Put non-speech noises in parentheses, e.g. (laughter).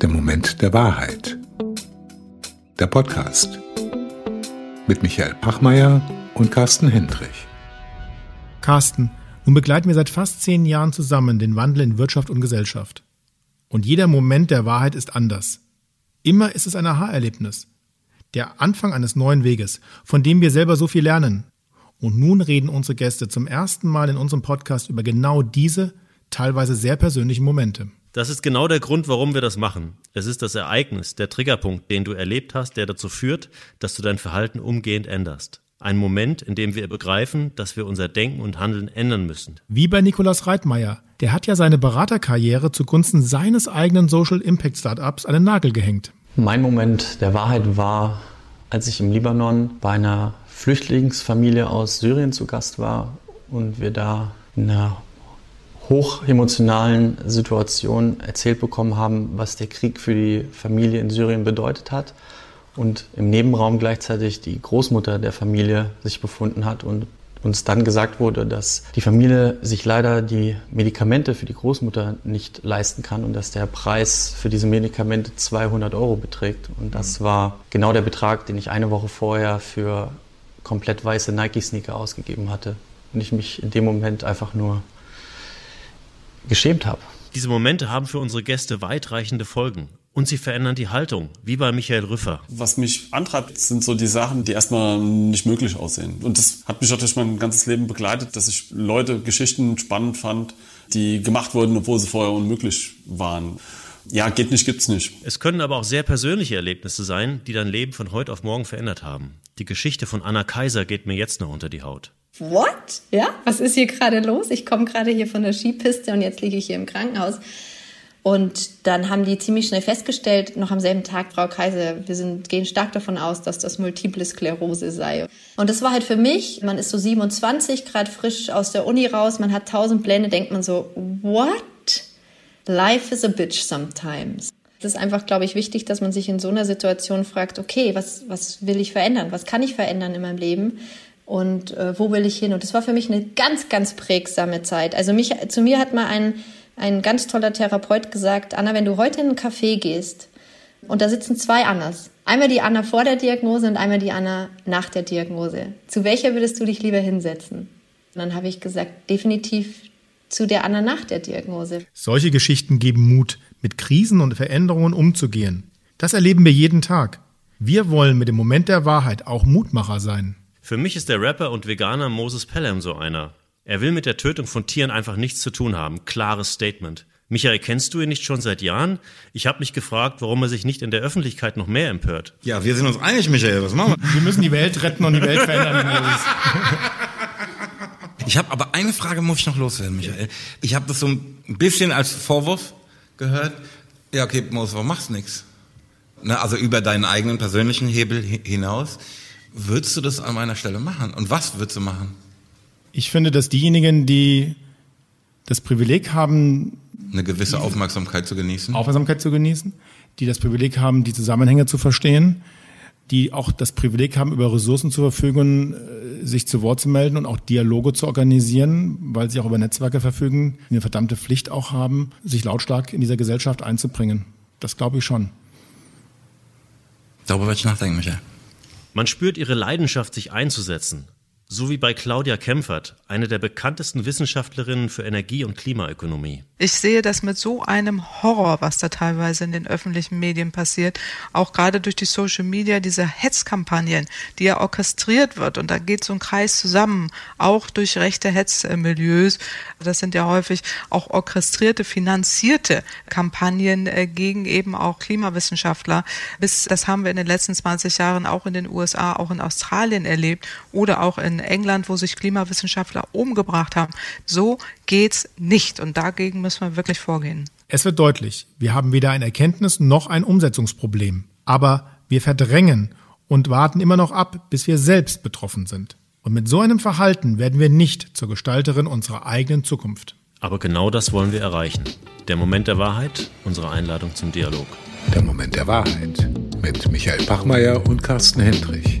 Der Moment der Wahrheit. Der Podcast mit Michael Pachmeier und Carsten Hendrich. Carsten, nun begleiten wir seit fast zehn Jahren zusammen den Wandel in Wirtschaft und Gesellschaft. Und jeder Moment der Wahrheit ist anders. Immer ist es ein Aha-Erlebnis. Der Anfang eines neuen Weges, von dem wir selber so viel lernen. Und nun reden unsere Gäste zum ersten Mal in unserem Podcast über genau diese, teilweise sehr persönlichen Momente. Das ist genau der Grund, warum wir das machen. Es ist das Ereignis, der Triggerpunkt, den du erlebt hast, der dazu führt, dass du dein Verhalten umgehend änderst. Ein Moment, in dem wir begreifen, dass wir unser Denken und Handeln ändern müssen. Wie bei Nikolaus Reitmeier. Der hat ja seine Beraterkarriere zugunsten seines eigenen Social Impact Startups an den Nagel gehängt. Mein Moment der Wahrheit war, als ich im Libanon bei einer Flüchtlingsfamilie aus Syrien zu Gast war und wir da in einer hochemotionalen Situation erzählt bekommen haben, was der Krieg für die Familie in Syrien bedeutet hat und im Nebenraum gleichzeitig die Großmutter der Familie sich befunden hat und uns dann gesagt wurde, dass die Familie sich leider die Medikamente für die Großmutter nicht leisten kann und dass der Preis für diese Medikamente 200 Euro beträgt. Und das mhm. war genau der Betrag, den ich eine Woche vorher für komplett weiße Nike-Sneaker ausgegeben hatte. Und ich mich in dem Moment einfach nur geschämt habe. Diese Momente haben für unsere Gäste weitreichende Folgen. Und sie verändern die Haltung, wie bei Michael Rüffer. Was mich antreibt, sind so die Sachen, die erstmal nicht möglich aussehen. Und das hat mich durch mein ganzes Leben begleitet, dass ich Leute, Geschichten spannend fand, die gemacht wurden, obwohl sie vorher unmöglich waren. Ja, geht nicht, gibt's nicht. Es können aber auch sehr persönliche Erlebnisse sein, die dein Leben von heute auf morgen verändert haben. Die Geschichte von Anna Kaiser geht mir jetzt noch unter die Haut. What? Ja, was ist hier gerade los? Ich komme gerade hier von der Skipiste und jetzt liege ich hier im Krankenhaus. Und dann haben die ziemlich schnell festgestellt, noch am selben Tag, Frau Kaiser, wir sind, gehen stark davon aus, dass das Multiple Sklerose sei. Und das war halt für mich, man ist so 27, gerade frisch aus der Uni raus, man hat tausend Pläne, denkt man so, what? Life is a bitch sometimes. Es ist einfach, glaube ich, wichtig, dass man sich in so einer Situation fragt, okay, was, was will ich verändern? Was kann ich verändern in meinem Leben? Und äh, wo will ich hin? Und das war für mich eine ganz, ganz prägsame Zeit. Also mich, zu mir hat mal ein, ein ganz toller Therapeut gesagt, Anna, wenn du heute in einen Café gehst und da sitzen zwei Annas, einmal die Anna vor der Diagnose und einmal die Anna nach der Diagnose, zu welcher würdest du dich lieber hinsetzen? Und dann habe ich gesagt, definitiv zu der Anna nach der Diagnose. Solche Geschichten geben Mut, mit Krisen und Veränderungen umzugehen. Das erleben wir jeden Tag. Wir wollen mit dem Moment der Wahrheit auch Mutmacher sein. Für mich ist der Rapper und Veganer Moses Pelham so einer. Er will mit der Tötung von Tieren einfach nichts zu tun haben. Klares Statement. Michael, kennst du ihn nicht schon seit Jahren? Ich habe mich gefragt, warum er sich nicht in der Öffentlichkeit noch mehr empört. Ja, wir sind uns einig, Michael. Was machen wir? Wir müssen die Welt retten und die Welt verändern. (laughs) ich habe aber eine Frage muss ich noch loswerden, Michael. Ich habe das so ein bisschen als Vorwurf gehört, ja, okay, Moses, warum machst du nichts? Ne, also über deinen eigenen persönlichen Hebel hinaus. Würdest du das an meiner Stelle machen? Und was würdest du machen? Ich finde, dass diejenigen, die das Privileg haben, eine gewisse Aufmerksamkeit zu genießen. Aufmerksamkeit zu genießen, die das Privileg haben, die Zusammenhänge zu verstehen, die auch das Privileg haben, über Ressourcen zur Verfügung, äh, sich zu Wort zu melden und auch Dialoge zu organisieren, weil sie auch über Netzwerke verfügen, eine verdammte Pflicht auch haben, sich lautstark in dieser Gesellschaft einzubringen. Das glaube ich schon. Darüber werde ich nachdenken, Michael. Man spürt ihre Leidenschaft, sich einzusetzen, so wie bei Claudia Kempfert, eine der bekanntesten Wissenschaftlerinnen für Energie- und Klimaökonomie. Ich sehe das mit so einem Horror, was da teilweise in den öffentlichen Medien passiert, auch gerade durch die Social Media, diese Hetzkampagnen, die ja orchestriert wird und da geht so ein Kreis zusammen, auch durch rechte Hetzmilieus. Das sind ja häufig auch orchestrierte, finanzierte Kampagnen äh, gegen eben auch Klimawissenschaftler. Das haben wir in den letzten 20 Jahren auch in den USA, auch in Australien erlebt oder auch in England, wo sich Klimawissenschaftler umgebracht haben. So geht's nicht und dagegen müssen wir wirklich vorgehen. Es wird deutlich, wir haben weder ein Erkenntnis noch ein Umsetzungsproblem, aber wir verdrängen und warten immer noch ab, bis wir selbst betroffen sind. Und mit so einem Verhalten werden wir nicht zur Gestalterin unserer eigenen Zukunft. Aber genau das wollen wir erreichen. Der Moment der Wahrheit, unsere Einladung zum Dialog. Der Moment der Wahrheit mit Michael Bachmeier und Carsten Hendrich.